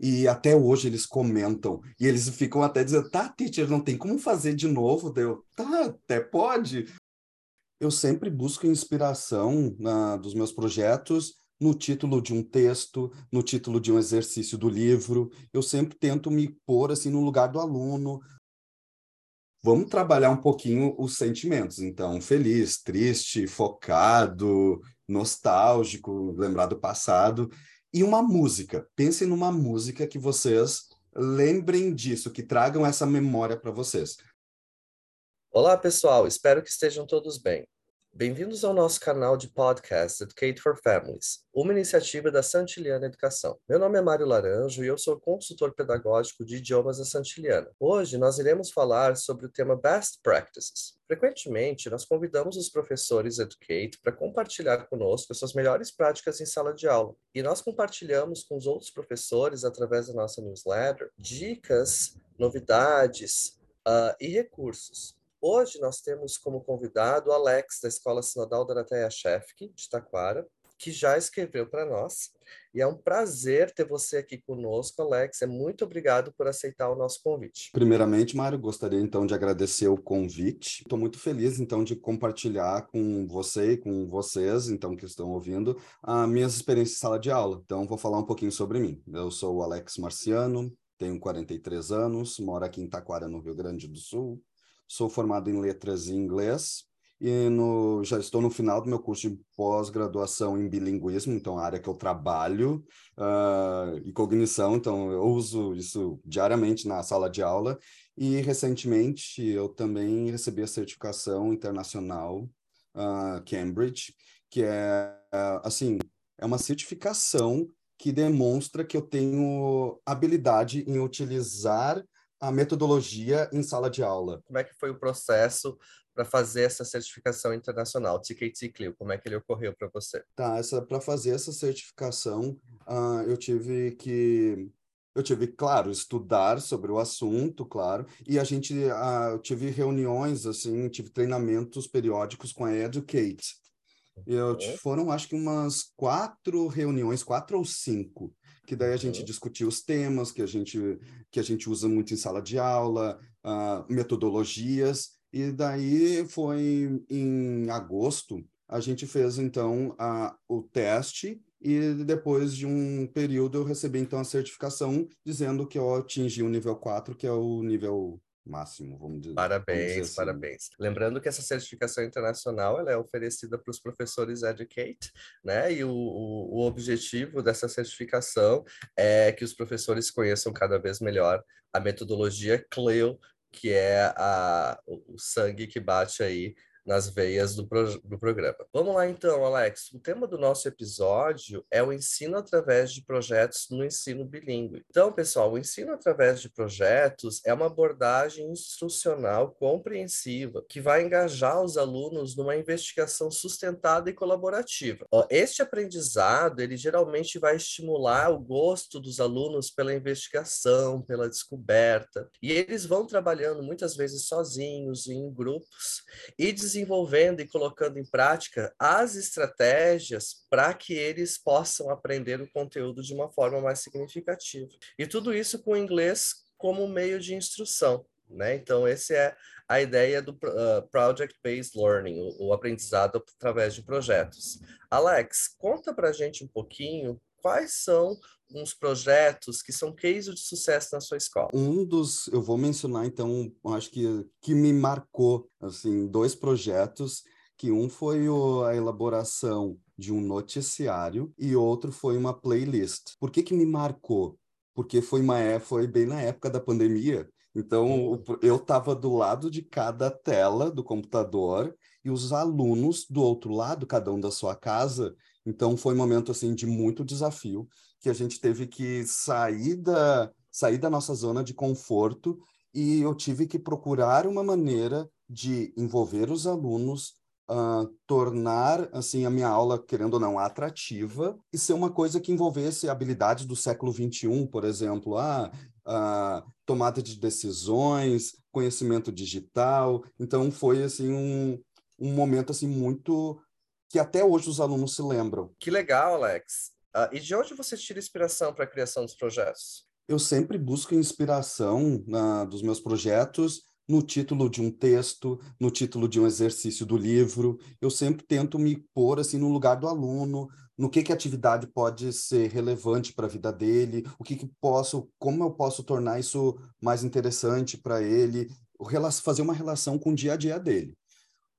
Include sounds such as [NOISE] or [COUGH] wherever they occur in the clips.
E até hoje eles comentam. E eles ficam até dizendo: tá, teacher, não tem como fazer de novo? Deu, tá, até pode. Eu sempre busco inspiração na, dos meus projetos no título de um texto, no título de um exercício do livro. Eu sempre tento me pôr assim no lugar do aluno. Vamos trabalhar um pouquinho os sentimentos. Então, feliz, triste, focado, nostálgico, lembrar do passado. E uma música. Pensem numa música que vocês lembrem disso, que tragam essa memória para vocês. Olá, pessoal. Espero que estejam todos bem. Bem-vindos ao nosso canal de podcast Educate for Families, uma iniciativa da Santiliana Educação. Meu nome é Mário Laranjo e eu sou consultor pedagógico de idiomas da Santiliana. Hoje nós iremos falar sobre o tema Best Practices. Frequentemente, nós convidamos os professores Educate para compartilhar conosco suas melhores práticas em sala de aula. E nós compartilhamos com os outros professores, através da nossa newsletter, dicas, novidades uh, e recursos. Hoje nós temos como convidado o Alex, da Escola Sinodal Doroteia Shefk, de Taquara, que já escreveu para nós. E é um prazer ter você aqui conosco, Alex. É muito obrigado por aceitar o nosso convite. Primeiramente, Mário, gostaria então de agradecer o convite. Estou muito feliz então de compartilhar com você e com vocês, então que estão ouvindo, as minhas experiências em sala de aula. Então, vou falar um pouquinho sobre mim. Eu sou o Alex Marciano, tenho 43 anos, moro aqui em Taquara, no Rio Grande do Sul sou formado em letras em inglês e no, já estou no final do meu curso de pós-graduação em bilinguismo, então a área que eu trabalho, uh, e cognição, então eu uso isso diariamente na sala de aula. E recentemente eu também recebi a certificação internacional uh, Cambridge, que é, uh, assim, é uma certificação que demonstra que eu tenho habilidade em utilizar a metodologia em sala de aula. Como é que foi o processo para fazer essa certificação internacional, TKT Clio? Como é que ele ocorreu para você? Tá, essa para fazer essa certificação, uh, eu tive que eu tive, claro, estudar sobre o assunto, claro, e a gente uh, eu tive reuniões assim, tive treinamentos periódicos com a Educate. Eu, uhum. Foram, acho que umas quatro reuniões, quatro ou cinco, que daí a gente uhum. discutia os temas que a gente, que a gente usa muito em sala de aula, uh, metodologias, e daí foi em agosto, a gente fez então a, o teste e depois de um período eu recebi então a certificação dizendo que eu atingi o nível 4, que é o nível máximo, vamos dizer. Parabéns, vamos dizer assim. parabéns. Lembrando que essa certificação internacional ela é oferecida para os professores Educate, né? E o, o, o, objetivo dessa certificação é que os professores conheçam cada vez melhor a metodologia CLEO, que é a, o sangue que bate aí nas veias do, pro, do programa. Vamos lá então, Alex. O tema do nosso episódio é o ensino através de projetos no ensino bilíngue. Então, pessoal, o ensino através de projetos é uma abordagem instrucional compreensiva que vai engajar os alunos numa investigação sustentada e colaborativa. Este aprendizado, ele geralmente vai estimular o gosto dos alunos pela investigação, pela descoberta, e eles vão trabalhando muitas vezes sozinhos, em grupos, e desenvolvendo e colocando em prática as estratégias para que eles possam aprender o conteúdo de uma forma mais significativa. E tudo isso com o inglês como meio de instrução. Né? Então, essa é a ideia do uh, Project-Based Learning, o, o aprendizado através de projetos. Alex, conta para a gente um pouquinho quais são uns projetos que são cases de sucesso na sua escola? Um dos, eu vou mencionar então, acho que que me marcou assim, dois projetos, que um foi o, a elaboração de um noticiário e outro foi uma playlist. Por que que me marcou? Porque foi uma é, foi bem na época da pandemia. Então, hum. eu estava do lado de cada tela do computador e os alunos do outro lado, cada um da sua casa. Então, foi um momento assim de muito desafio que a gente teve que sair da, sair da nossa zona de conforto e eu tive que procurar uma maneira de envolver os alunos, uh, tornar assim a minha aula, querendo ou não, atrativa e ser uma coisa que envolvesse habilidades do século XXI, por exemplo, a ah, uh, tomada de decisões, conhecimento digital. Então foi assim um, um momento assim muito que até hoje os alunos se lembram. Que legal, Alex. Uh, e de onde você tira inspiração para a criação dos projetos? Eu sempre busco inspiração na, dos meus projetos no título de um texto, no título de um exercício do livro. Eu sempre tento me pôr assim no lugar do aluno, no que que a atividade pode ser relevante para a vida dele, o que que posso, como eu posso tornar isso mais interessante para ele, fazer uma relação com o dia a dia dele.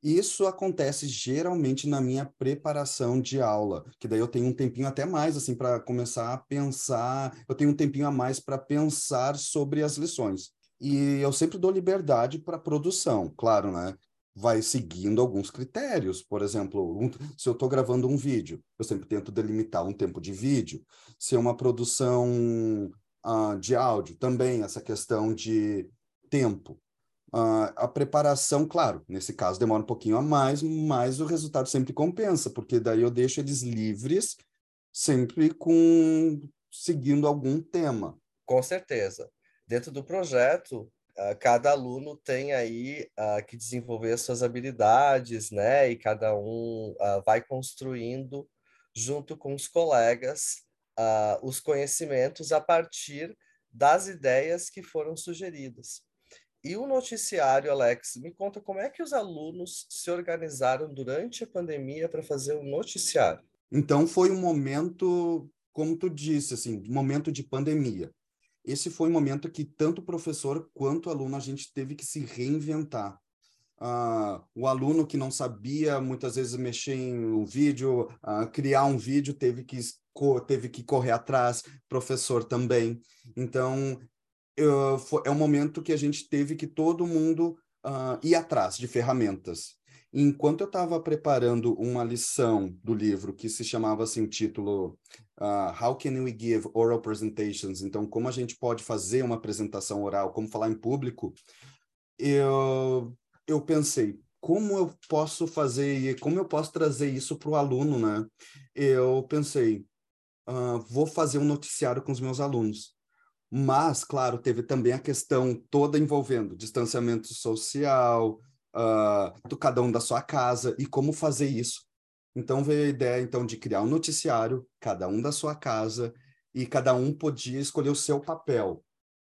Isso acontece geralmente na minha preparação de aula, que daí eu tenho um tempinho até mais assim para começar a pensar, eu tenho um tempinho a mais para pensar sobre as lições. E eu sempre dou liberdade para produção, claro, né? Vai seguindo alguns critérios. Por exemplo, um, se eu estou gravando um vídeo, eu sempre tento delimitar um tempo de vídeo. Se é uma produção uh, de áudio, também essa questão de tempo. Uh, a preparação, claro, nesse caso demora um pouquinho a mais, mas o resultado sempre compensa, porque daí eu deixo eles livres, sempre com seguindo algum tema. Com certeza. Dentro do projeto, uh, cada aluno tem aí uh, que desenvolver suas habilidades, né? E cada um vai construindo, junto com os colegas, os conhecimentos a partir das ideias que foram sugeridas. E o noticiário, Alex, me conta como é que os alunos se organizaram durante a pandemia para fazer o noticiário. Então foi um momento, como tu disse, assim, momento de pandemia. Esse foi um momento que tanto o professor quanto o aluno a gente teve que se reinventar. Uh, o aluno que não sabia muitas vezes mexer em um vídeo, uh, criar um vídeo, teve que teve que correr atrás, professor também. Então foi, é um momento que a gente teve que todo mundo uh, ir atrás de ferramentas. Enquanto eu estava preparando uma lição do livro que se chamava assim, título uh, How Can We Give Oral Presentations? Então, como a gente pode fazer uma apresentação oral, como falar em público, eu, eu pensei, como eu posso fazer e como eu posso trazer isso para o aluno, né? Eu pensei, uh, vou fazer um noticiário com os meus alunos. Mas, claro, teve também a questão toda envolvendo distanciamento social, uh, do cada um da sua casa e como fazer isso. Então veio a ideia então de criar um noticiário, cada um da sua casa e cada um podia escolher o seu papel.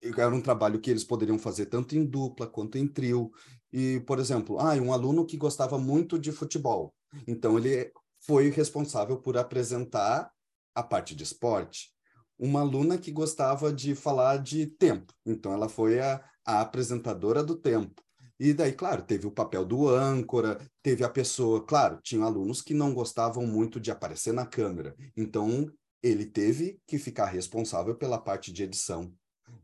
Era um trabalho que eles poderiam fazer tanto em dupla quanto em trio. E, por exemplo, ah, um aluno que gostava muito de futebol. Então ele foi responsável por apresentar a parte de esporte uma aluna que gostava de falar de tempo. Então, ela foi a, a apresentadora do tempo. E daí, claro, teve o papel do âncora, teve a pessoa, claro, tinha alunos que não gostavam muito de aparecer na câmera. Então, ele teve que ficar responsável pela parte de edição.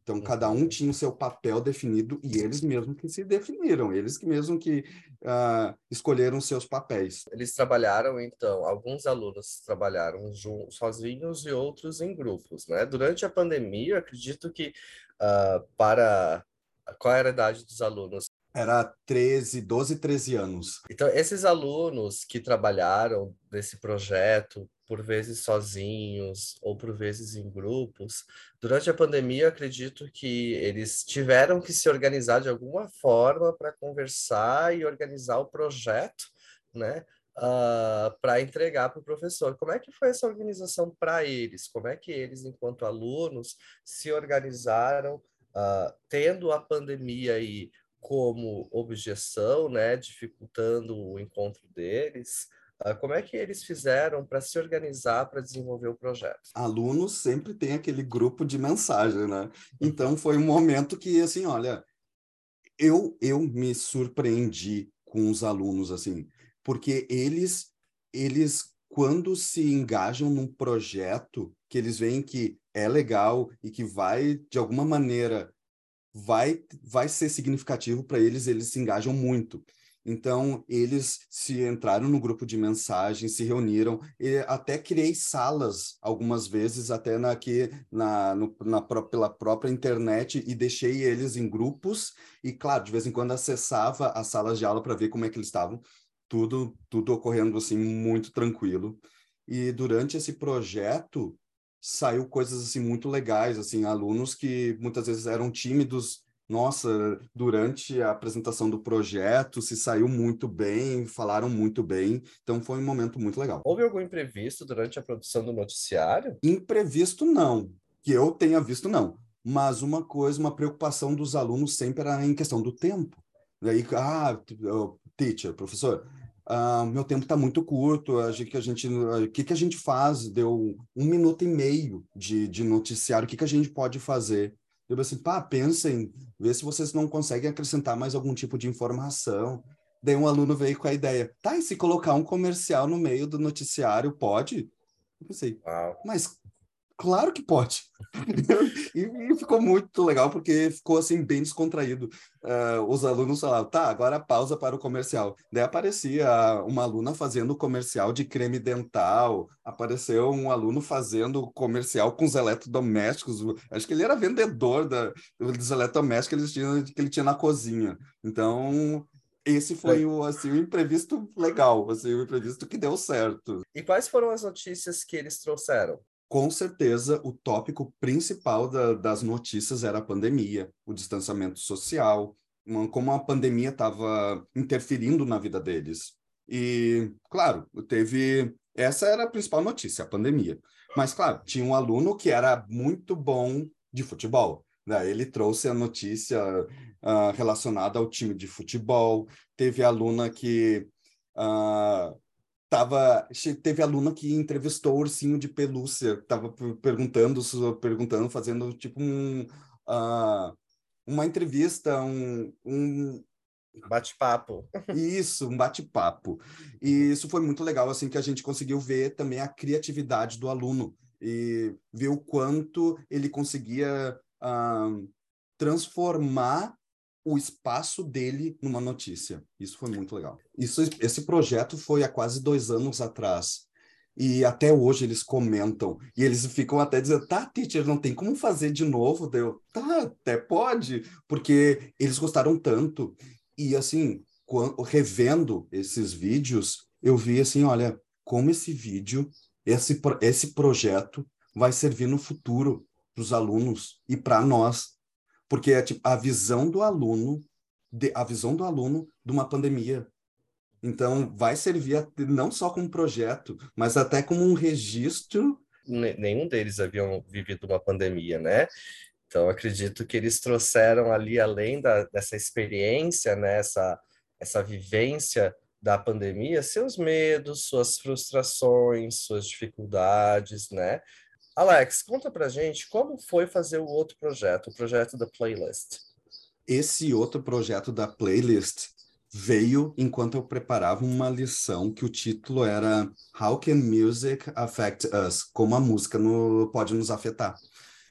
Então, cada um uhum. tinha o seu papel definido e eles mesmos que se definiram, eles que mesmo que uh, escolheram seus papéis. Eles trabalharam, então, alguns alunos trabalharam sozinhos e outros em grupos, né? Durante a pandemia, acredito que uh, para... Qual era a idade dos alunos? Era 13, 12, 13 anos. Então, esses alunos que trabalharam nesse projeto por vezes sozinhos ou por vezes em grupos. Durante a pandemia, acredito que eles tiveram que se organizar de alguma forma para conversar e organizar o projeto, né? Uh, para entregar para o professor. Como é que foi essa organização para eles? Como é que eles, enquanto alunos, se organizaram, uh, tendo a pandemia aí como objeção, né, dificultando o encontro deles? Ah, como é que eles fizeram para se organizar para desenvolver o projeto? Alunos sempre tem aquele grupo de mensagem, né? Uhum. Então foi um momento que assim, olha, eu eu me surpreendi com os alunos assim, porque eles eles quando se engajam num projeto que eles veem que é legal e que vai de alguma maneira vai vai ser significativo para eles, eles se engajam muito. Então, eles se entraram no grupo de mensagens, se reuniram, e até criei salas, algumas vezes, até na, aqui, na, no, na, pela própria internet, e deixei eles em grupos, e, claro, de vez em quando acessava as salas de aula para ver como é que eles estavam, tudo, tudo ocorrendo, assim, muito tranquilo. E durante esse projeto, saiu coisas, assim, muito legais, assim, alunos que muitas vezes eram tímidos, nossa, durante a apresentação do projeto se saiu muito bem, falaram muito bem, então foi um momento muito legal. Houve algum imprevisto durante a produção do noticiário? Imprevisto não, que eu tenha visto não, mas uma coisa, uma preocupação dos alunos sempre era em questão do tempo. Daí, ah, teacher, professor, ah, meu tempo está muito curto, a gente, a gente, o que, que a gente faz? Deu um minuto e meio de, de noticiário, o que, que a gente pode fazer? Eu assim, pá, pensem, vê se vocês não conseguem acrescentar mais algum tipo de informação. Daí um aluno veio com a ideia, tá, e se colocar um comercial no meio do noticiário, pode? Eu pensei, mas Claro que pode. [LAUGHS] e, e, ficou muito legal porque ficou assim bem descontraído. Uh, os alunos falavam, tá, agora pausa para o comercial. Daí aparecia uma aluna fazendo comercial de creme dental, apareceu um aluno fazendo comercial com os eletrodomésticos. Acho que ele era vendedor da, dos eletrodomésticos que ele tinha, que ele tinha na cozinha. Então, esse foi o, assim, o imprevisto legal, assim, o imprevisto que deu certo. E quais foram as notícias que eles trouxeram? Com certeza o tópico principal da, das notícias era a pandemia, o distanciamento social, uma, como a pandemia estava interferindo na vida deles. E, claro, teve. Essa era a principal notícia, a pandemia. Mas, claro, tinha um aluno que era muito bom de futebol. Né? Ele trouxe a notícia uh, relacionada ao time de futebol. Teve aluna que uh, tava teve aluna que entrevistou o ursinho de pelúcia tava perguntando perguntando fazendo tipo um uh, uma entrevista um, um bate-papo. Isso um bate-papo. E isso foi muito legal assim que a gente conseguiu ver também a criatividade do aluno e ver o quanto ele conseguia uh, transformar o espaço dele numa notícia. Isso foi muito legal. Isso, esse projeto foi há quase dois anos atrás. E até hoje eles comentam. E eles ficam até dizendo, tá, teacher, não tem como fazer de novo? Deu, tá, até pode, porque eles gostaram tanto. E assim, quando, revendo esses vídeos, eu vi assim, olha, como esse vídeo, esse, esse projeto vai servir no futuro para os alunos e para nós porque é tipo, a visão do aluno, de, a visão do aluno de uma pandemia. Então, vai servir a, não só como projeto, mas até como um registro. Nenhum deles haviam vivido uma pandemia, né? Então, acredito que eles trouxeram ali, além da, dessa experiência, né, essa, essa vivência da pandemia, seus medos, suas frustrações, suas dificuldades, né? Alex, conta pra gente como foi fazer o outro projeto, o projeto da playlist. Esse outro projeto da playlist veio enquanto eu preparava uma lição que o título era How Can Music Affect Us? Como a música no, pode nos afetar.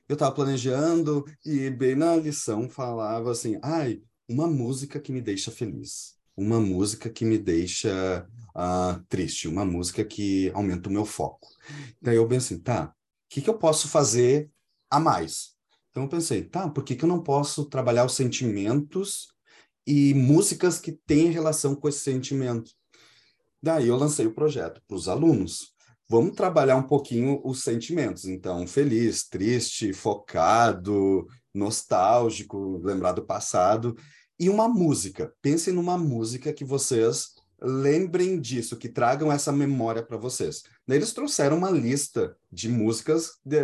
Eu estava planejando e bem na lição falava assim, ai, uma música que me deixa feliz, uma música que me deixa uh, triste, uma música que aumenta o meu foco. Daí eu pensei, tá, que, que eu posso fazer a mais? Então eu pensei, tá, por que, que eu não posso trabalhar os sentimentos e músicas que têm relação com esse sentimento? Daí eu lancei o projeto para os alunos. Vamos trabalhar um pouquinho os sentimentos. Então, feliz, triste, focado, nostálgico, lembrar do passado. E uma música. Pensem numa música que vocês lembrem disso, que tragam essa memória para vocês. Eles trouxeram uma lista de músicas de,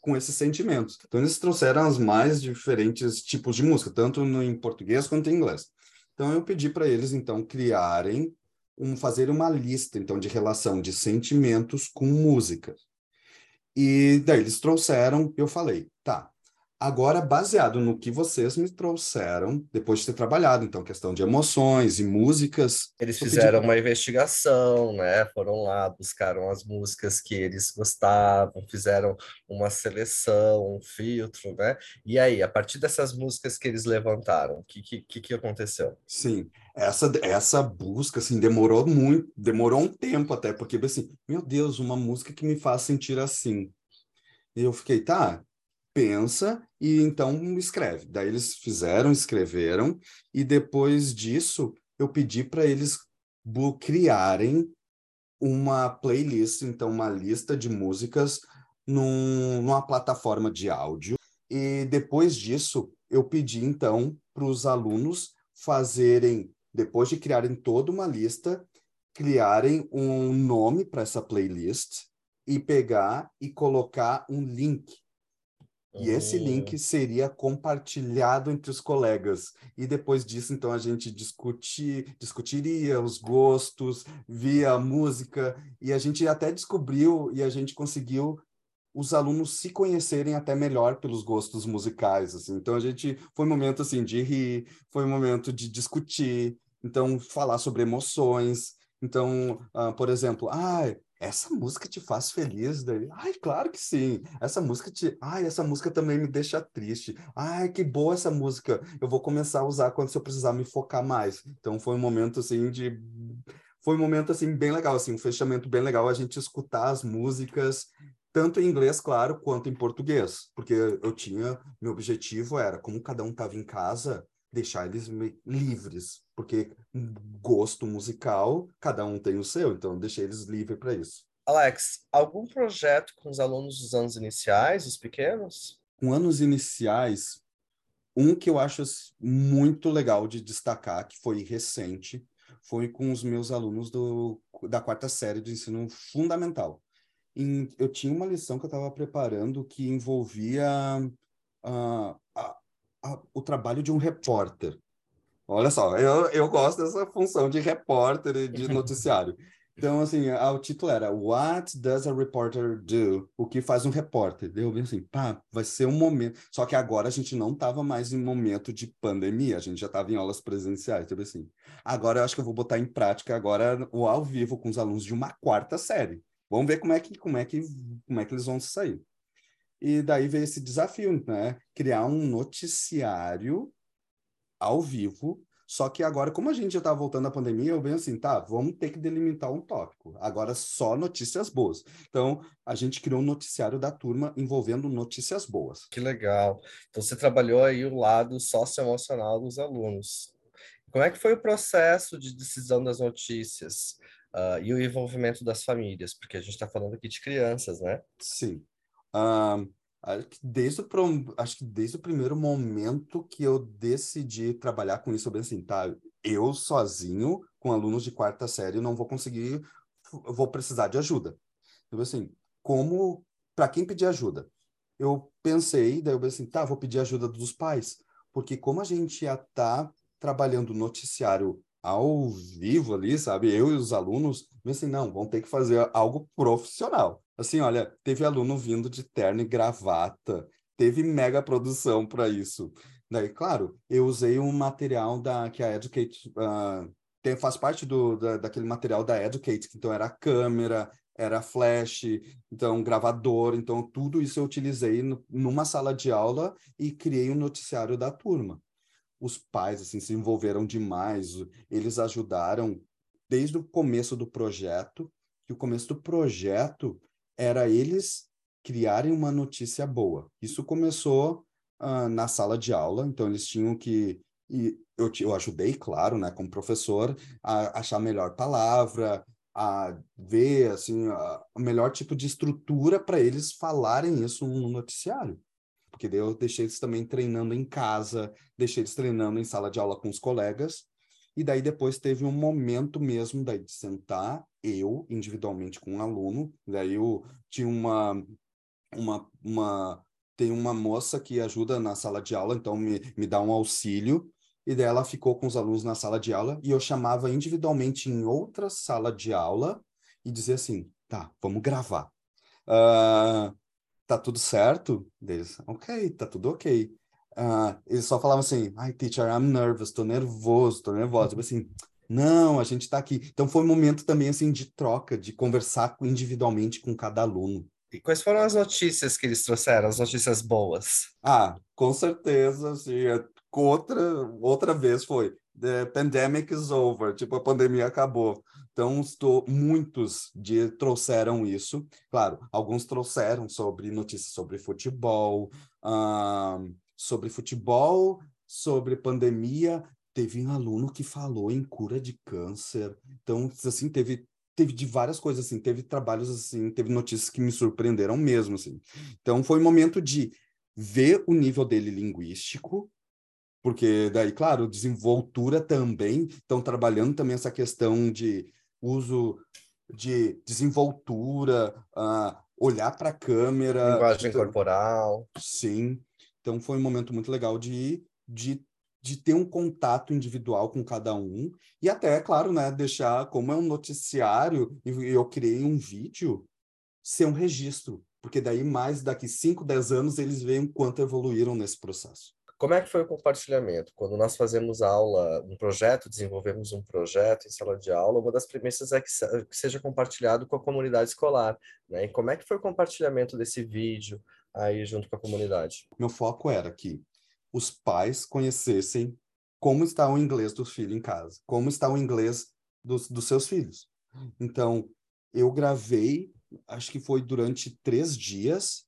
com esses sentimentos. Então, eles trouxeram os mais diferentes tipos de música, tanto no, em português quanto em inglês. Então, eu pedi para eles, então, criarem, um, fazer uma lista, então, de relação de sentimentos com música. E daí eles trouxeram, eu falei, tá, Agora, baseado no que vocês me trouxeram, depois de ter trabalhado, então, questão de emoções e músicas. Eles fizeram pedi... uma investigação, né? Foram lá, buscaram as músicas que eles gostavam, fizeram uma seleção, um filtro, né? E aí, a partir dessas músicas que eles levantaram, o que, que, que aconteceu? Sim, essa, essa busca, assim, demorou muito, demorou um tempo até, porque, assim, meu Deus, uma música que me faz sentir assim. E eu fiquei, tá, pensa e então escreve. Daí eles fizeram, escreveram, e depois disso eu pedi para eles criarem uma playlist, então uma lista de músicas num, numa plataforma de áudio. E depois disso eu pedi então para os alunos fazerem, depois de criarem toda uma lista, criarem um nome para essa playlist e pegar e colocar um link E esse link seria compartilhado entre os colegas. E depois disso, então, a gente discutir, discutiria os gostos, via a música, e a gente até descobriu e a gente conseguiu os alunos se conhecerem até melhor pelos gostos musicais. Assim. Então, a gente foi um momento assim, de rir, foi um momento de discutir, então, falar sobre emoções. Então, uh, por exemplo, ah, essa música te faz feliz? Daí, ai, claro que sim. Essa música te, ai, essa música também me deixa triste. Ai, que boa essa música. Eu vou começar a usar quando eu precisar me focar mais. Então foi um momento assim de foi um momento assim bem legal, assim, um fechamento bem legal a gente escutar as músicas tanto em inglês, claro, quanto em português, porque eu tinha, meu objetivo era, como cada um estava em casa, deixar eles livres, porque gosto musical, cada um tem o seu, então deixei eles livres para isso. Alex, algum projeto com os alunos dos anos iniciais, os pequenos? Com anos iniciais, um que eu acho muito legal de destacar, que foi recente, foi com os meus alunos do, da quarta série do ensino fundamental. Em, eu tinha uma lição que eu estava preparando que envolvia uh, a, a, o trabalho de um repórter. Olha só, eu, eu gosto dessa função de repórter e de [LAUGHS] noticiário. Então, assim, a, o título era What Does a Reporter Do? O que faz um repórter? Eu vi assim, pá, vai ser um momento. Só que agora a gente não estava mais em momento de pandemia, a gente já estava em aulas presenciais. Então, assim, agora eu acho que eu vou botar em prática agora o ao vivo com os alunos de uma quarta série. Vamos ver como é que, como é que, como é que eles vão sair. E daí veio esse desafio, né? Criar um noticiário ao vivo. Só que agora, como a gente já está voltando à pandemia, eu venho assim, tá, vamos ter que delimitar um tópico. Agora só notícias boas. Então, a gente criou um noticiário da turma envolvendo notícias boas. Que legal. Então, você trabalhou aí o lado socioemocional dos alunos. Como é que foi o processo de decisão das notícias uh, e o envolvimento das famílias? Porque a gente está falando aqui de crianças, né? Sim. Desde o, acho que desde o primeiro momento que eu decidi trabalhar com isso, eu bem assim, tá, eu sozinho, com alunos de quarta série, não vou conseguir, vou precisar de ajuda. Então, assim, como, para quem pedir ajuda? Eu pensei, daí eu pensei assim, tá, vou pedir ajuda dos pais, porque como a gente já tá trabalhando noticiário ao vivo ali, sabe? Eu e os alunos, assim, não, vão ter que fazer algo profissional. Assim, olha, teve aluno vindo de terno e gravata, teve mega produção para isso. Daí, claro, eu usei um material da que a Educate uh, tem, faz parte do, da, daquele material da Educate, então era câmera, era flash, então gravador, então tudo isso eu utilizei no, numa sala de aula e criei um noticiário da turma os pais assim se envolveram demais, eles ajudaram desde o começo do projeto, que o começo do projeto era eles criarem uma notícia boa. Isso começou uh, na sala de aula, então eles tinham que eu, eu ajudei, claro, né, como professor, a achar a melhor palavra, a ver assim a, o melhor tipo de estrutura para eles falarem isso no noticiário porque eu deixei eles também treinando em casa, deixei eles treinando em sala de aula com os colegas, e daí depois teve um momento mesmo daí de sentar, eu, individualmente com um aluno, daí eu tinha uma, uma, uma, tem uma moça que ajuda na sala de aula, então me, me dá um auxílio, e daí ela ficou com os alunos na sala de aula, e eu chamava individualmente em outra sala de aula, e dizia assim, tá, vamos gravar. Uh, tá tudo certo? Deles, ok, tá tudo ok. Uh, eles só falavam assim, ai, teacher, I'm nervous, tô nervoso, tô nervosa. Tipo assim, não, a gente tá aqui. Então foi um momento também, assim, de troca, de conversar individualmente com cada aluno. E quais foram as notícias que eles trouxeram, as notícias boas? Ah, com certeza, assim, é, outra, outra vez foi, the pandemic is over, tipo, a pandemia acabou. Então, estou, muitos de, trouxeram isso. Claro, alguns trouxeram sobre notícias sobre futebol, uh, sobre futebol, sobre pandemia. Teve um aluno que falou em cura de câncer. Então, assim, teve teve de várias coisas assim, teve trabalhos assim, teve notícias que me surpreenderam mesmo assim. Então foi um momento de ver o nível dele linguístico, porque daí, claro, desenvoltura também estão trabalhando também essa questão de uso de desenvoltura, uh, olhar para a câmera. Linguagem então, corporal. Sim. Então foi um momento muito legal de, de, de ter um contato individual com cada um. E até, claro, né, deixar, como é um noticiário, e eu criei um vídeo, ser um registro. Porque daí, mais daqui 5, 10 anos, eles veem quanto evoluíram nesse processo. Como é que foi o compartilhamento? Quando nós fazemos aula, um projeto, desenvolvemos um projeto em sala de aula, uma das premissas é que, seja compartilhado com a comunidade escolar. Né? E como é que foi o compartilhamento desse vídeo aí junto com a comunidade? Meu foco era que os pais conhecessem como está o inglês do filho em casa, como está o inglês dos, dos seus filhos. Então, eu gravei, acho que foi durante três dias,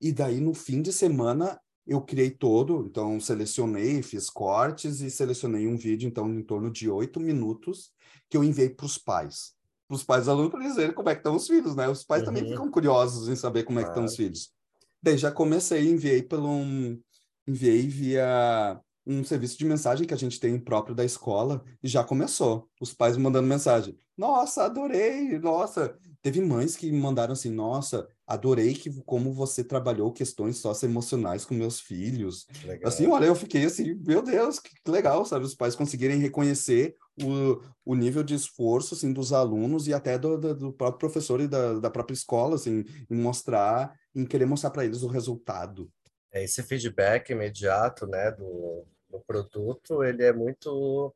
e daí no fim de semana eu criei todo, então selecionei, fiz cortes e selecionei um vídeo, então, em torno de oito minutos, que eu enviei para os pais. Para os pais alunos, para dizerem como é que estão os filhos, né? Os pais uhum. também ficam curiosos em saber como é que estão os filhos. Daí já comecei, enviei pelo um, enviei via um serviço de mensagem que a gente tem próprio da escola e já começou. Os pais mandando mensagem. Nossa, adorei! Nossa, teve mães que me mandaram assim: Nossa, adorei que como você trabalhou questões socioemocionais com meus filhos. Legal. Assim, olha, eu fiquei assim, meu Deus, que legal, sabe? Os pais conseguirem reconhecer o, o nível de esforço assim dos alunos e até do, do, do próprio professor e da, da própria escola, assim, em mostrar, em querer mostrar para eles o resultado. É, esse feedback imediato, né, do, do produto, ele é muito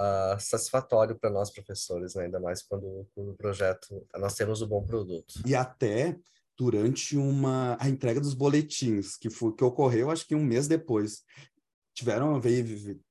uh, satisfatório para nós professores, né? ainda mais quando, quando o projeto nós temos o um bom produto. E até durante uma a entrega dos boletins que foi que ocorreu acho que um mês depois tiveram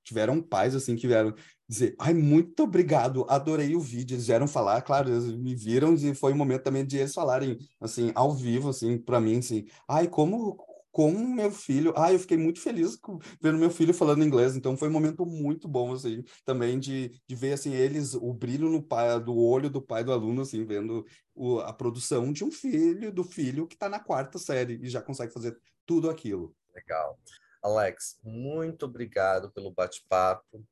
tiveram pais assim que vieram dizer ai muito obrigado adorei o vídeo eles vieram falar claro eles me viram e foi um momento também de eles falarem assim ao vivo assim para mim assim ai como com meu filho. Ah, eu fiquei muito feliz com, vendo meu filho falando inglês, então foi um momento muito bom, assim, também de, de ver, assim, eles, o brilho no pai, do olho do pai do aluno, assim, vendo o, a produção de um filho, do filho que está na quarta série e já consegue fazer tudo aquilo. Legal. Alex, muito obrigado pelo bate-papo.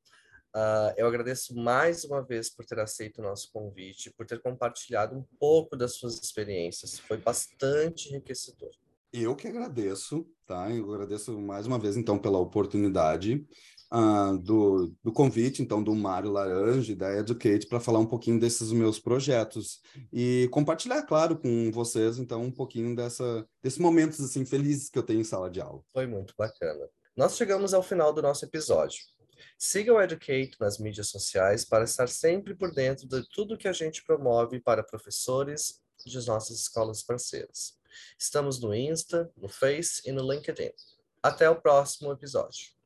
Uh, eu agradeço mais uma vez por ter aceito o nosso convite, por ter compartilhado um pouco das suas experiências. Foi bastante enriquecedor. Eu que agradeço, tá? Eu agradeço mais uma vez, então, pela oportunidade uh, do, do convite, então, do Mário Laranja e da Educate para falar um pouquinho desses meus projetos e compartilhar, claro, com vocês, então, um pouquinho dessa, desses momentos, assim, felizes que eu tenho em sala de aula. Foi muito bacana. Nós chegamos ao final do nosso episódio. Siga o Educate nas mídias sociais para estar sempre por dentro de tudo que a gente promove para professores de nossas escolas parceiras. Estamos no Insta, no Face e no LinkedIn. Até o próximo episódio.